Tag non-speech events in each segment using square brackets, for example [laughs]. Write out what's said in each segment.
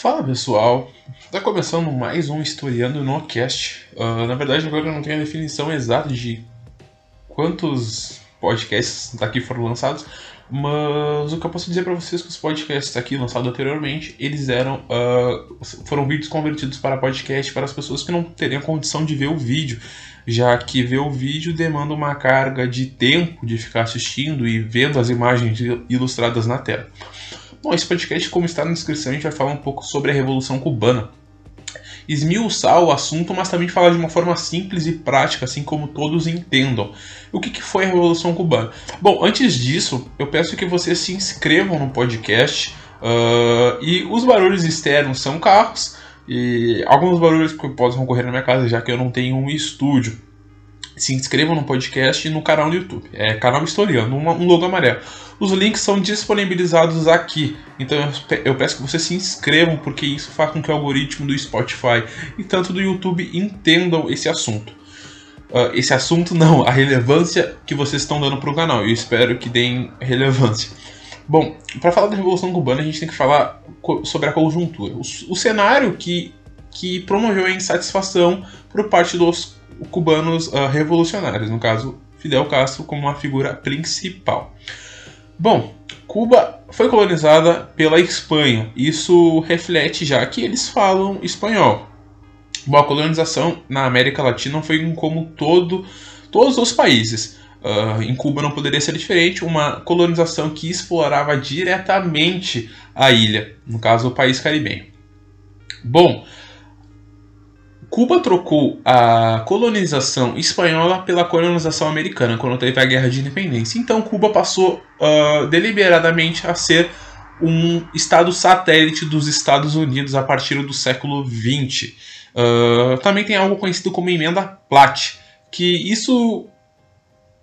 Fala pessoal, está começando mais um Historiando no Cast. Uh, na verdade, agora eu não tenho a definição exata de quantos podcasts daqui foram lançados, mas o que eu posso dizer para vocês é que os podcasts aqui lançados anteriormente, eles eram uh, foram vídeos convertidos para podcast para as pessoas que não teriam condição de ver o vídeo, já que ver o vídeo demanda uma carga de tempo de ficar assistindo e vendo as imagens ilustradas na tela. Bom, esse podcast, como está na descrição, a gente vai falar um pouco sobre a Revolução Cubana. Esmiuçar o assunto, mas também falar de uma forma simples e prática, assim como todos entendam. O que, que foi a Revolução Cubana? Bom, antes disso, eu peço que vocês se inscrevam no podcast. Uh, e os barulhos externos são carros, e alguns barulhos que podem ocorrer na minha casa, já que eu não tenho um estúdio se inscrevam no podcast e no canal no YouTube. É canal Historiano, um logo amarelo. Os links são disponibilizados aqui. Então eu peço que vocês se inscrevam, porque isso faz com que o algoritmo do Spotify e tanto do YouTube entendam esse assunto. Uh, esse assunto não, a relevância que vocês estão dando para o canal. Eu espero que deem relevância. Bom, para falar da Revolução Cubana, a gente tem que falar sobre a conjuntura. O, o cenário que, que promoveu a insatisfação por parte dos cubanos uh, revolucionários, no caso Fidel Castro como uma figura principal. Bom, Cuba foi colonizada pela Espanha. Isso reflete já que eles falam espanhol. Bom, a colonização na América Latina foi como todo, todos os países. Uh, em Cuba não poderia ser diferente, uma colonização que explorava diretamente a ilha, no caso o país caribenho. Bom, Cuba trocou a colonização espanhola pela colonização americana quando teve a Guerra de Independência. Então Cuba passou uh, deliberadamente a ser um estado satélite dos Estados Unidos a partir do século XX. Uh, também tem algo conhecido como emenda Platt, que isso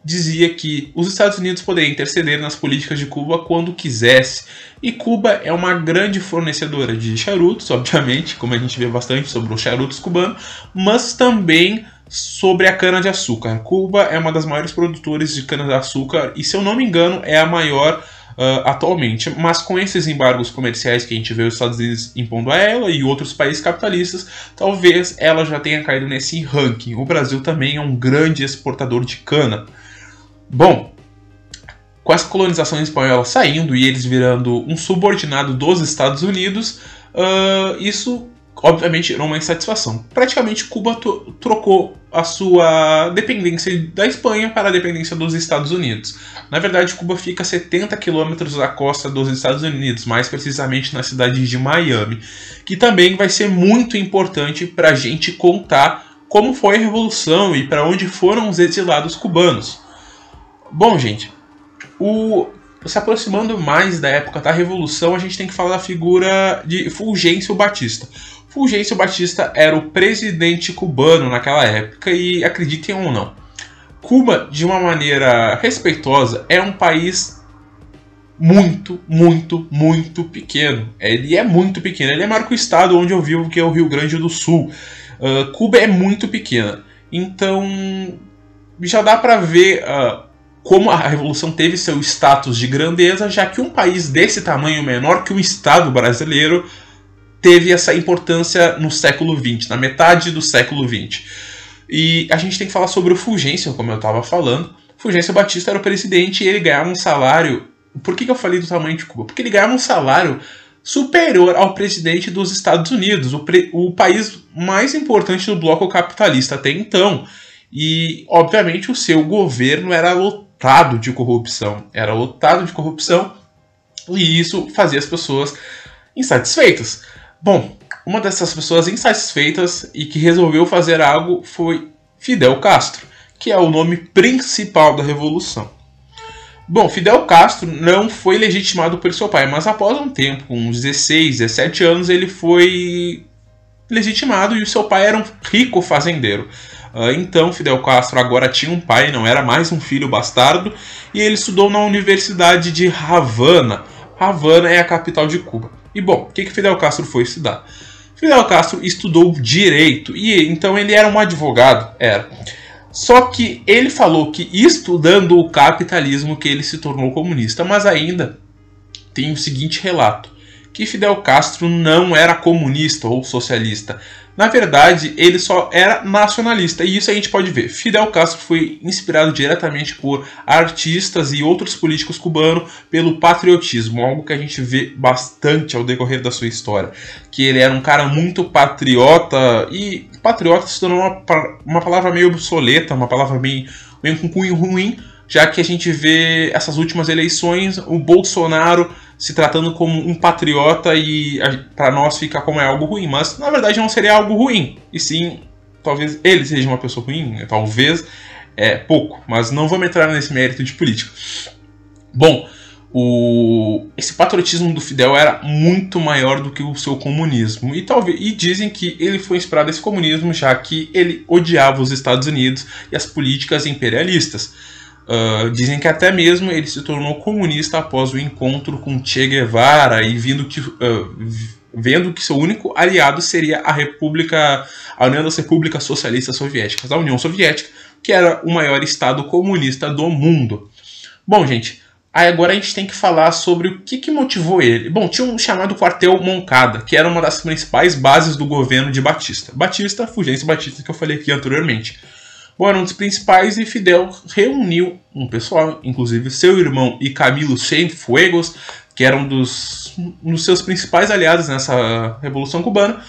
dizia que os Estados Unidos poderiam interceder nas políticas de Cuba quando quisesse. E Cuba é uma grande fornecedora de charutos, obviamente, como a gente vê bastante sobre os charutos cubanos, mas também sobre a cana-de-açúcar. Cuba é uma das maiores produtoras de cana-de-açúcar e, se eu não me engano, é a maior uh, atualmente. Mas com esses embargos comerciais que a gente vê os Estados Unidos impondo a ela e outros países capitalistas, talvez ela já tenha caído nesse ranking. O Brasil também é um grande exportador de cana. Bom, com essa colonização espanhola saindo e eles virando um subordinado dos Estados Unidos, uh, isso obviamente gerou uma insatisfação. Praticamente Cuba trocou a sua dependência da Espanha para a dependência dos Estados Unidos. Na verdade, Cuba fica a 70 quilômetros da costa dos Estados Unidos, mais precisamente na cidade de Miami, que também vai ser muito importante para a gente contar como foi a revolução e para onde foram os exilados cubanos. Bom, gente, o, se aproximando mais da época da Revolução, a gente tem que falar da figura de Fulgêncio Batista. Fulgêncio Batista era o presidente cubano naquela época e acreditem ou não, Cuba, de uma maneira respeitosa, é um país muito, muito, muito pequeno. Ele é muito pequeno. Ele é maior que o estado onde eu vivo, que é o Rio Grande do Sul. Uh, Cuba é muito pequena. Então, já dá para ver uh, como a revolução teve seu status de grandeza, já que um país desse tamanho menor que o Estado brasileiro teve essa importância no século XX, na metade do século XX. E a gente tem que falar sobre o Fulgêncio, como eu estava falando. Fulgêncio Batista era o presidente e ele ganhava um salário. Por que, que eu falei do tamanho de Cuba? Porque ele ganhava um salário superior ao presidente dos Estados Unidos, o, pre... o país mais importante do bloco capitalista até então. E, obviamente, o seu governo era lotado de corrupção. Era lotado de corrupção e isso fazia as pessoas insatisfeitas. Bom, uma dessas pessoas insatisfeitas e que resolveu fazer algo foi Fidel Castro, que é o nome principal da revolução. Bom, Fidel Castro não foi legitimado por seu pai, mas após um tempo, uns 16, 17 anos, ele foi legitimado e o seu pai era um rico fazendeiro. Ah, então, Fidel Castro agora tinha um pai, não era mais um filho bastardo, e ele estudou na Universidade de Havana. Havana é a capital de Cuba. E bom, o que, que Fidel Castro foi estudar? Fidel Castro estudou direito e então ele era um advogado, era. Só que ele falou que estudando o capitalismo que ele se tornou comunista, mas ainda tem o seguinte relato que Fidel Castro não era comunista ou socialista. Na verdade, ele só era nacionalista, e isso a gente pode ver. Fidel Castro foi inspirado diretamente por artistas e outros políticos cubanos pelo patriotismo, algo que a gente vê bastante ao decorrer da sua história. Que ele era um cara muito patriota, e patriota se tornou uma, uma palavra meio obsoleta, uma palavra meio, meio com cunho ruim, já que a gente vê essas últimas eleições o Bolsonaro se tratando como um patriota e para nós fica como é algo ruim, mas na verdade não seria algo ruim, e sim, talvez ele seja uma pessoa ruim, talvez é pouco, mas não vamos entrar nesse mérito de política. Bom, o, esse patriotismo do Fidel era muito maior do que o seu comunismo. E talvez e dizem que ele foi inspirado nesse comunismo já que ele odiava os Estados Unidos e as políticas imperialistas. Uh, dizem que até mesmo ele se tornou comunista após o encontro com Che Guevara e vindo que, uh, vendo que seu único aliado seria a República, a União das Repúblicas Socialistas Soviéticas, a União Soviética, que era o maior estado comunista do mundo. Bom, gente, aí agora a gente tem que falar sobre o que, que motivou ele. Bom, tinha um chamado quartel Moncada, que era uma das principais bases do governo de Batista. Batista, Fulgêncio Batista, que eu falei aqui anteriormente. Bom, era um dos principais e Fidel reuniu um pessoal, inclusive seu irmão e Camilo Cienfuegos, que eram um dos, um dos seus principais aliados nessa Revolução Cubana,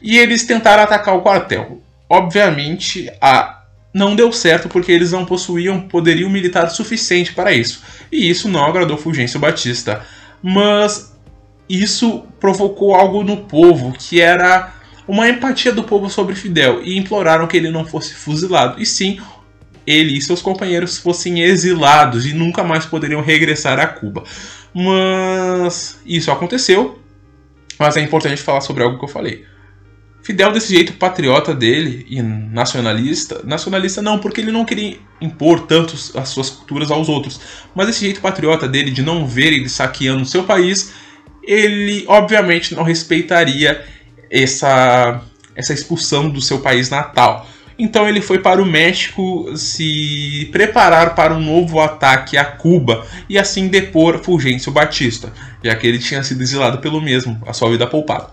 e eles tentaram atacar o quartel. Obviamente, a não deu certo porque eles não possuíam poderio militar suficiente para isso, e isso não agradou Fulgêncio Batista. Mas isso provocou algo no povo que era uma empatia do povo sobre Fidel e imploraram que ele não fosse fuzilado, e sim ele e seus companheiros fossem exilados e nunca mais poderiam regressar a Cuba. Mas isso aconteceu, mas é importante falar sobre algo que eu falei. Fidel, desse jeito patriota dele e nacionalista, nacionalista não, porque ele não queria impor tanto as suas culturas aos outros, mas esse jeito patriota dele de não ver ele saqueando o seu país, ele obviamente não respeitaria essa, essa expulsão do seu país natal. Então ele foi para o México se preparar para um novo ataque a Cuba e assim depor Fulgêncio Batista, já que ele tinha sido exilado pelo mesmo, a sua vida poupada.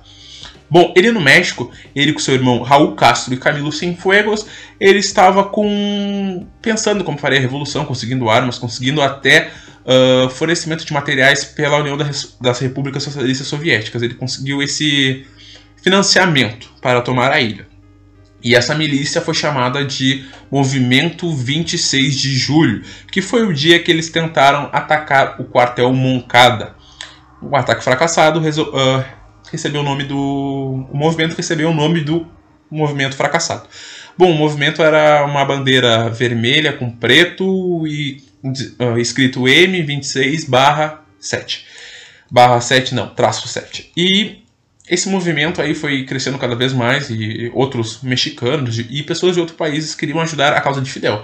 Bom, ele no México, ele com seu irmão Raul Castro e Camilo Cienfuegos, ele estava com pensando como faria a revolução, conseguindo armas, conseguindo até uh, fornecimento de materiais pela União das Repúblicas Socialistas Soviéticas. Ele conseguiu esse financiamento para tomar a ilha. E essa milícia foi chamada de Movimento 26 de Julho, que foi o dia que eles tentaram atacar o quartel Moncada. O ataque fracassado uh, recebeu o nome do. O movimento recebeu o nome do movimento fracassado. Bom, o movimento era uma bandeira vermelha com preto e uh, escrito M26 barra 7. Barra 7 não, traço 7. E esse movimento aí foi crescendo cada vez mais e outros mexicanos e pessoas de outros países queriam ajudar a causa de Fidel.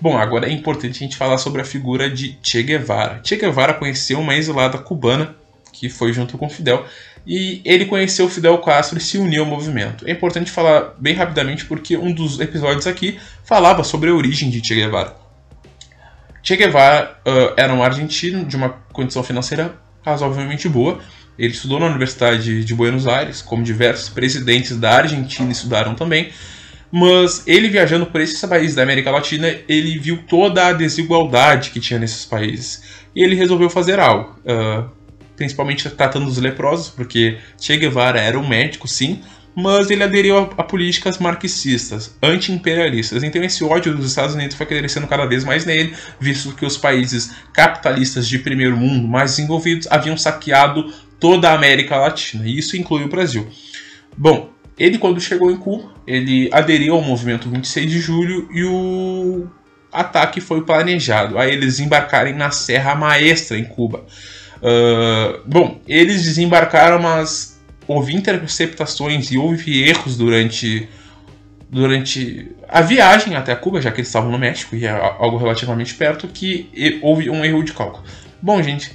Bom, agora é importante a gente falar sobre a figura de Che Guevara. Che Guevara conheceu uma exilada cubana que foi junto com Fidel e ele conheceu Fidel Castro e se uniu ao movimento. É importante falar bem rapidamente porque um dos episódios aqui falava sobre a origem de Che Guevara. Che Guevara uh, era um argentino de uma condição financeira razoavelmente boa ele estudou na Universidade de Buenos Aires, como diversos presidentes da Argentina estudaram também. Mas ele viajando por esses países da América Latina, ele viu toda a desigualdade que tinha nesses países. E ele resolveu fazer algo. Uh, principalmente tratando dos leprosos, porque Che Guevara era um médico, sim, mas ele aderiu a, a políticas marxistas, anti-imperialistas. Então esse ódio dos Estados Unidos foi crescendo cada vez mais nele, visto que os países capitalistas de primeiro mundo mais desenvolvidos haviam saqueado toda a América Latina, e isso inclui o Brasil. Bom, ele quando chegou em Cuba, ele aderiu ao movimento 26 de julho e o ataque foi planejado. Aí eles embarcarem na Serra Maestra em Cuba. Uh, bom, eles desembarcaram, mas houve interceptações e houve erros durante durante a viagem até Cuba, já que eles estavam no México e é algo relativamente perto, que houve um erro de cálculo. Bom, gente,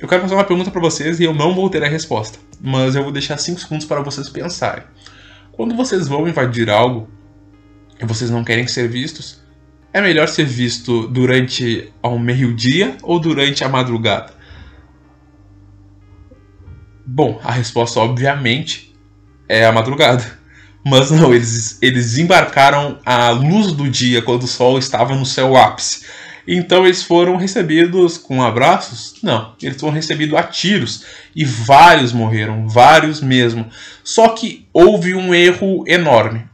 eu quero fazer uma pergunta para vocês e eu não vou ter a resposta, mas eu vou deixar 5 segundos para vocês pensarem. Quando vocês vão invadir algo e vocês não querem ser vistos, é melhor ser visto durante ao meio-dia ou durante a madrugada? Bom, a resposta, obviamente, é a madrugada. [laughs] Mas não, eles, eles embarcaram à luz do dia, quando o sol estava no seu ápice. Então eles foram recebidos com abraços? Não, eles foram recebidos a tiros. E vários morreram, vários mesmo. Só que houve um erro enorme.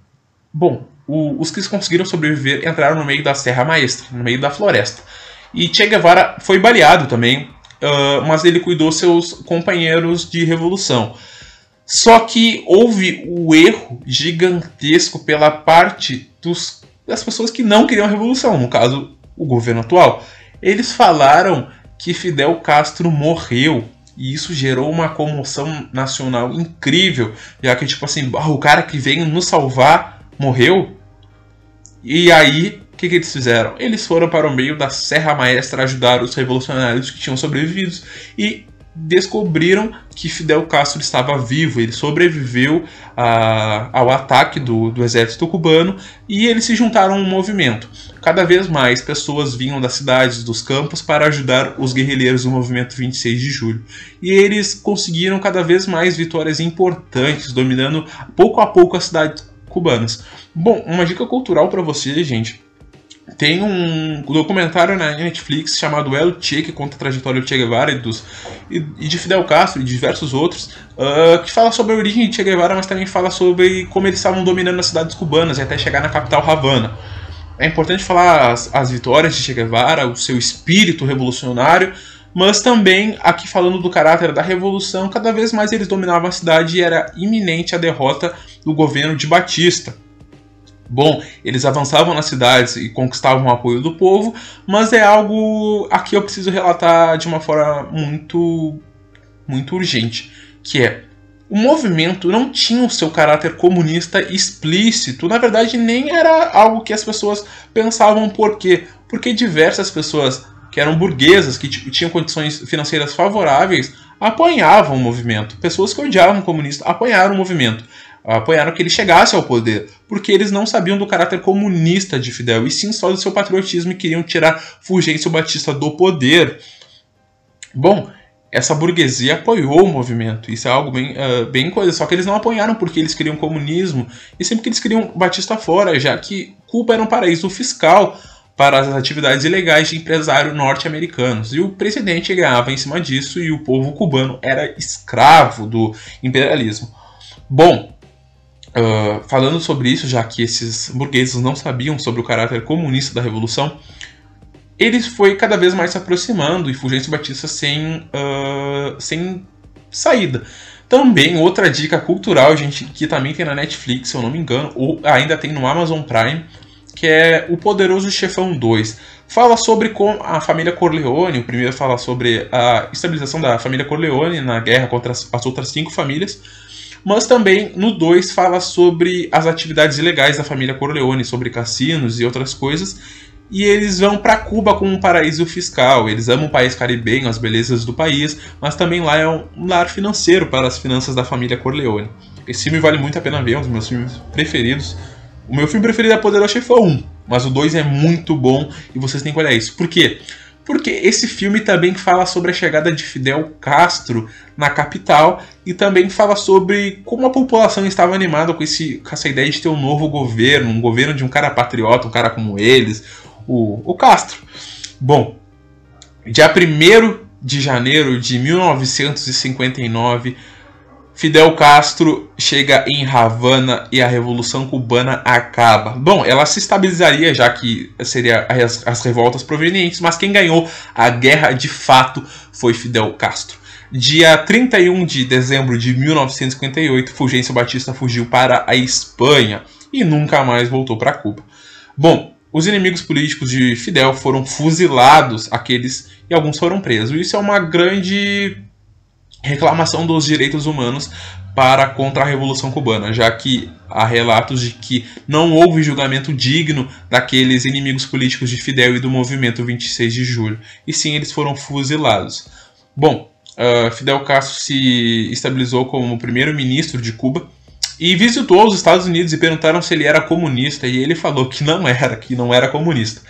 Bom, o, os que conseguiram sobreviver entraram no meio da Serra Maestra, no meio da floresta. E Che Guevara foi baleado também, uh, mas ele cuidou seus companheiros de revolução. Só que houve o erro gigantesco pela parte dos, das pessoas que não queriam a revolução, no caso, o governo atual. Eles falaram que Fidel Castro morreu. E isso gerou uma comoção nacional incrível, já que, tipo assim, o cara que veio nos salvar morreu. E aí, o que, que, eles fizeram? Eles foram para o meio da Serra Maestra ajudar os revolucionários que tinham sobrevivido e descobriram que Fidel Castro estava vivo, ele sobreviveu a, ao ataque do, do, exército cubano e eles se juntaram a um movimento. Cada vez mais pessoas vinham das cidades, dos campos para ajudar os guerrilheiros do movimento 26 de julho. E eles conseguiram cada vez mais vitórias importantes, dominando pouco a pouco as cidades cubanas. Bom, uma dica cultural para vocês, gente tem um documentário na Netflix chamado El Che, que conta a trajetória do Che Guevara e, dos, e, e de Fidel Castro e de diversos outros, uh, que fala sobre a origem de Che Guevara, mas também fala sobre como eles estavam dominando as cidades cubanas e até chegar na capital Havana. É importante falar as, as vitórias de Che Guevara, o seu espírito revolucionário, mas também aqui falando do caráter da revolução, cada vez mais eles dominavam a cidade e era iminente a derrota do governo de Batista. Bom, eles avançavam nas cidades e conquistavam o apoio do povo, mas é algo aqui eu preciso relatar de uma forma muito muito urgente, que é o movimento não tinha o seu caráter comunista explícito, na verdade nem era algo que as pessoas pensavam por quê? Porque diversas pessoas que eram burguesas, que tinham condições financeiras favoráveis, apoiavam o movimento. Pessoas que odiavam o comunista apoiaram o movimento apoiaram que ele chegasse ao poder, porque eles não sabiam do caráter comunista de Fidel, e sim só do seu patriotismo e queriam tirar Fulgêncio Batista do poder. Bom, essa burguesia apoiou o movimento, isso é algo bem, uh, bem coisa, só que eles não apoiaram porque eles queriam comunismo, e sempre que eles queriam Batista fora, já que Cuba era um paraíso fiscal para as atividades ilegais de empresários norte-americanos. E o presidente ganhava em cima disso e o povo cubano era escravo do imperialismo. Bom, Uh, falando sobre isso, já que esses burgueses não sabiam sobre o caráter comunista da revolução, ele foi cada vez mais se aproximando e Fulgêncio Batista sem, uh, sem saída. Também outra dica cultural, gente, que também tem na Netflix, se eu não me engano, ou ainda tem no Amazon Prime, que é O Poderoso Chefão 2. Fala sobre como a família Corleone, o primeiro fala sobre a estabilização da família Corleone na guerra contra as, as outras cinco famílias, mas também no 2 fala sobre as atividades ilegais da família Corleone, sobre cassinos e outras coisas. E eles vão para Cuba como um paraíso fiscal. Eles amam o país caribenho, as belezas do país, mas também lá é um lar financeiro para as finanças da família Corleone. Esse filme vale muito a pena ver, é um dos meus filmes preferidos. O meu filme preferido é Poderoso Chefão 1, mas o 2 é muito bom e vocês têm que olhar isso. Por quê? porque esse filme também fala sobre a chegada de Fidel Castro na capital e também fala sobre como a população estava animada com, esse, com essa ideia de ter um novo governo, um governo de um cara patriota, um cara como eles, o, o Castro. Bom, dia 1 de janeiro de 1959, Fidel Castro chega em Havana e a Revolução Cubana acaba. Bom, ela se estabilizaria já que seria as, as, revoltas provenientes, mas quem ganhou a guerra de fato foi Fidel Castro. Dia 31 de dezembro de 1958, Fulgêncio Batista fugiu para a Espanha e nunca mais voltou para Cuba. Bom, os inimigos políticos de Fidel foram fuzilados, aqueles e alguns foram presos. Isso é uma grande reclamação dos direitos humanos para contra a Revolução Cubana, já que há relatos de que não houve julgamento digno daqueles inimigos políticos de Fidel e do movimento 26 de julho, e sim eles foram fuzilados. Bom, uh, Fidel Castro se estabilizou como primeiro-ministro de Cuba e visitou os Estados Unidos e perguntaram se ele era comunista, e ele falou que não era, que não era comunista.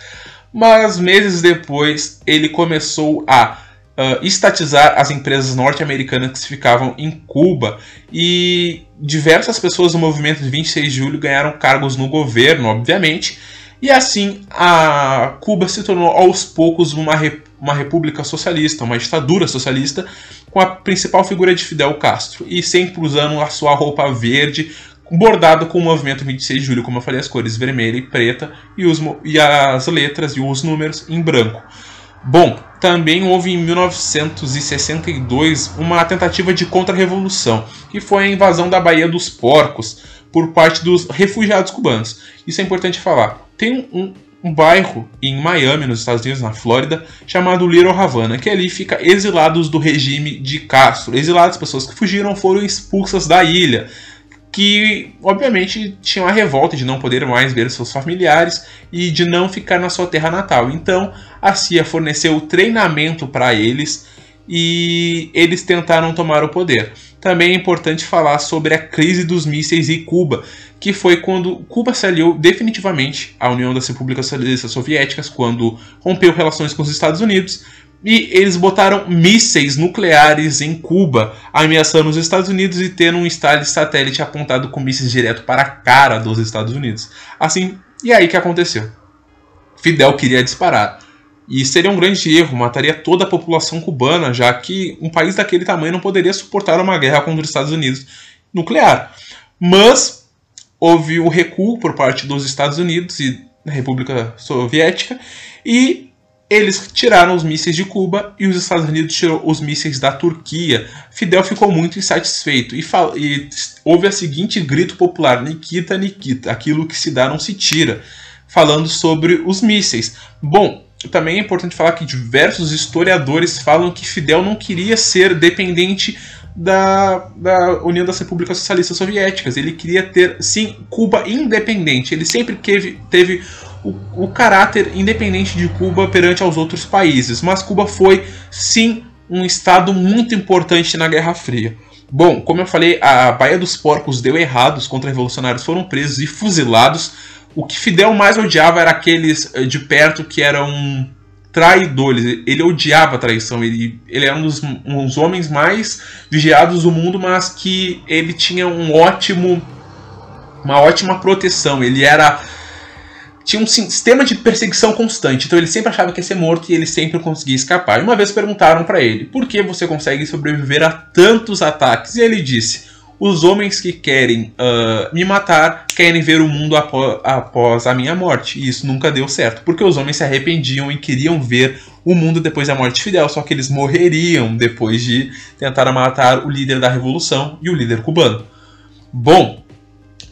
Mas meses depois ele começou a uh, estatizar as empresas norte-americanas que ficavam em Cuba. E diversas pessoas do movimento de 26 de julho ganharam cargos no governo, obviamente, e assim a Cuba se tornou aos poucos uma, uma república socialista, uma ditadura socialista, com a principal figura de Fidel Castro, e sempre usando a sua roupa verde, bordado com o movimento 26 de julho, como eu falei, as cores vermelha e preta, e, os, e as letras e os números em branco. Bom, também houve em 1962 uma tentativa de contra-revolução, que foi a invasão da Baía dos Porcos por parte dos refugiados cubanos. Isso é importante falar. Tem um, um bairro em Miami, nos Estados Unidos, na Flórida, chamado Little Havana, que ali fica exilados do regime de Castro. Exilados, pessoas que fugiram foram expulsas da ilha que obviamente tinham a revolta de não poder mais ver seus familiares e de não ficar na sua terra natal. Então a CIA forneceu treinamento para eles e eles tentaram tomar o poder. Também é importante falar sobre a crise dos mísseis em Cuba, que foi quando Cuba se aliou definitivamente à União das Repúblicas Socialistas Soviéticas, quando rompeu relações com os Estados Unidos, e eles botaram mísseis nucleares em Cuba, ameaçando os Estados Unidos e tendo um estado satélite apontado com mísseis direto para a cara dos Estados Unidos. Assim, e aí que aconteceu? Fidel queria disparar. E seria um grande erro, mataria toda a população cubana, já que um país daquele tamanho não poderia suportar uma guerra contra os Estados Unidos nuclear. Mas houve o recuo por parte dos Estados Unidos e da República Soviética e eles tiraram os mísseis de Cuba e os Estados Unidos tirou os mísseis da Turquia. Fidel ficou muito insatisfeito e, e houve a seguinte grito popular: Nikita, Nikita, aquilo que se dá não se tira, falando sobre os mísseis. Bom, também é importante falar que diversos historiadores falam que Fidel não queria ser dependente da, da União das Repúblicas Socialistas Soviéticas. Ele queria ter, sim, Cuba independente. Ele sempre teve, teve o, o caráter independente de Cuba perante aos outros países, mas Cuba foi sim um estado muito importante na Guerra Fria. Bom, como eu falei, a Baía dos Porcos deu errado, os contra-revolucionários foram presos e fuzilados. O que Fidel mais odiava era aqueles eh, de perto que eram traidores. Ele odiava a traição. Ele, ele era um dos, um dos homens mais vigiados do mundo, mas que ele tinha um ótimo, uma ótima proteção. Ele era tinha um sistema de perseguição constante, então ele sempre achava que ia ser morto e ele sempre conseguia escapar. E uma vez perguntaram para ele: por que você consegue sobreviver a tantos ataques? E ele disse: os homens que querem uh, me matar querem ver o mundo após, após, a minha morte. E isso nunca deu certo, porque os homens se arrependiam e queriam ver o mundo depois da morte de Fidel, só que eles morreriam depois de tentar matar o líder da revolução e o líder cubano. Bom,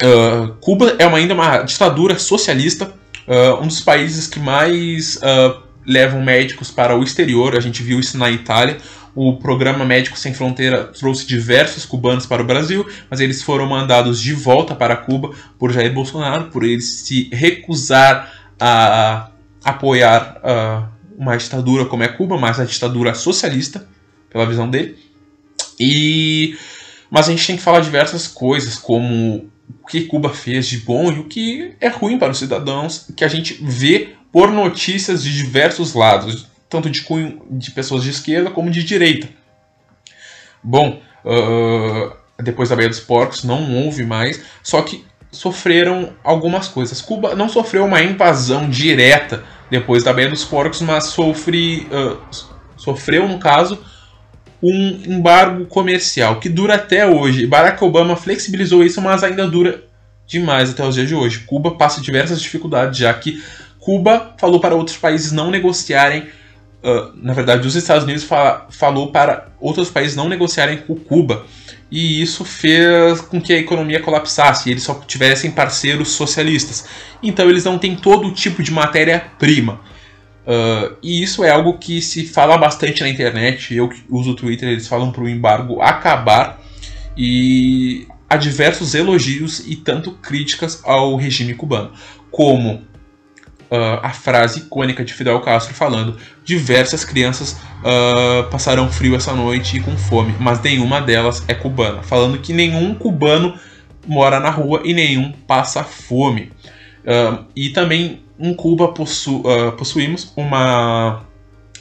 uh, Cuba é uma, ainda uma ditadura socialista Uh, um dos países que mais uh, levam médicos para o exterior, a gente viu isso na Itália. O programa Médicos Sem Fronteira trouxe diversos cubanos para o Brasil, mas eles foram mandados de volta para Cuba por Jair Bolsonaro, por ele se recusar a apoiar uh, uma ditadura como é Cuba, mas a ditadura socialista, pela visão dele. E mas a gente tem que falar diversas coisas, como o que Cuba fez de bom e o que é ruim para os cidadãos, que a gente vê por notícias de diversos lados, tanto de cunho de pessoas de esquerda como de direita. Bom, uh, depois da Baía dos Porcos não houve mais, só que sofreram algumas coisas. Cuba não sofreu uma invasão direta depois da Baía dos Porcos, mas sofre, uh, sofreu, no caso, um embargo comercial que dura até hoje. Barack Obama flexibilizou isso, mas ainda dura demais até os dias de hoje. Cuba passa diversas dificuldades, já que Cuba falou para outros países não negociarem. Uh, na verdade, os Estados Unidos falou para outros países não negociarem com Cuba. E isso fez com que a economia colapsasse e eles só tivessem parceiros socialistas. Então, eles não têm todo tipo de matéria-prima. Uh, e isso é algo que se fala bastante na internet. Eu que uso o Twitter, eles falam para o embargo acabar. E há diversos elogios e tanto críticas ao regime cubano, como uh, a frase icônica de Fidel Castro falando: diversas crianças uh, passarão frio essa noite e com fome, mas nenhuma delas é cubana, falando que nenhum cubano mora na rua e nenhum passa fome. Uh, e também em Cuba possu uh, possuímos uma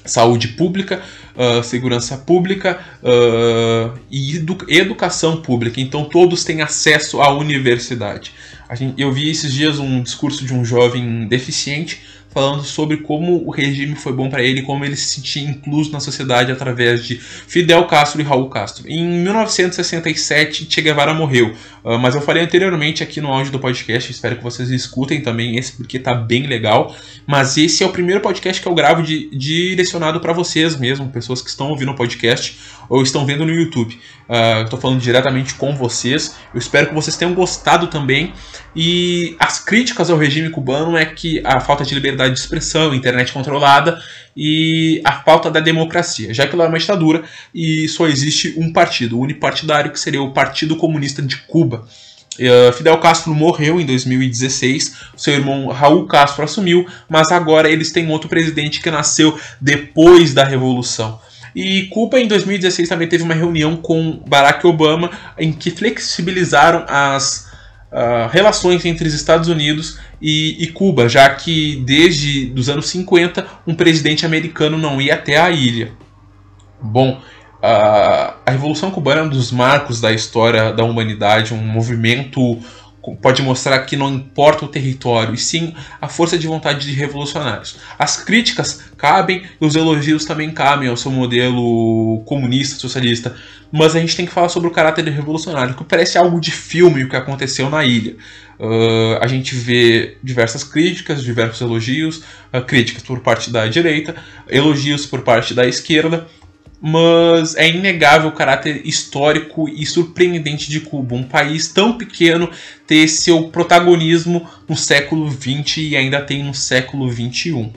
saúde pública, uh, segurança pública uh, e edu educação pública. Então todos têm acesso à universidade. Gente, eu vi esses dias um discurso de um jovem deficiente falando sobre como o regime foi bom para ele, como ele se sentia incluso na sociedade através de Fidel Castro e Raul Castro. Em 1967, Che Guevara morreu, uh, mas eu falei anteriormente aqui no áudio do podcast, espero que vocês escutem também esse porque tá bem legal. Mas esse é o primeiro podcast que eu gravo de, direcionado para vocês mesmo, pessoas que estão ouvindo o podcast ou estão vendo no YouTube. Uh, Estou falando diretamente com vocês. Eu espero que vocês tenham gostado também. E as críticas ao regime cubano é que a falta de liberdade de expressão, internet controlada e a falta da democracia, já que lá é uma ditadura e só existe um partido, unipartidário, que seria o Partido Comunista de Cuba. Uh, Fidel Castro morreu em 2016, seu irmão Raul Castro assumiu, mas agora eles têm outro presidente que nasceu depois da Revolução. E Cuba em 2016 também teve uma reunião com Barack Obama em que flexibilizaram as uh, relações entre os Estados Unidos e, e, Cuba, já que desde os anos 50 um presidente americano não ia até a ilha. Bom, uh, a Revolução Cubana é um dos marcos da história da humanidade, um movimento pode mostrar que não importa o território, e sim a força de vontade de revolucionários. As críticas cabem e os elogios também cabem ao seu modelo comunista, socialista, mas a gente tem que falar sobre o caráter revolucionário, que parece algo de filme o que aconteceu na ilha. Uh, a gente vê diversas críticas, diversos elogios, uh, críticas por parte da direita, elogios por parte da esquerda, mas é inegável o caráter histórico e surpreendente de Cuba, um país tão pequeno ter seu protagonismo no século XX e ainda tem no século XXI.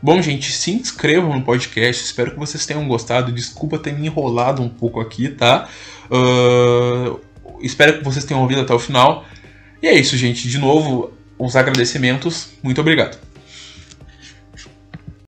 Bom, gente, se inscrevam no podcast. Espero que vocês tenham gostado. Desculpa ter me enrolado um pouco aqui, tá? Uh, espero que vocês tenham ouvido até o final. E é isso, gente. De novo, os agradecimentos. Muito obrigado.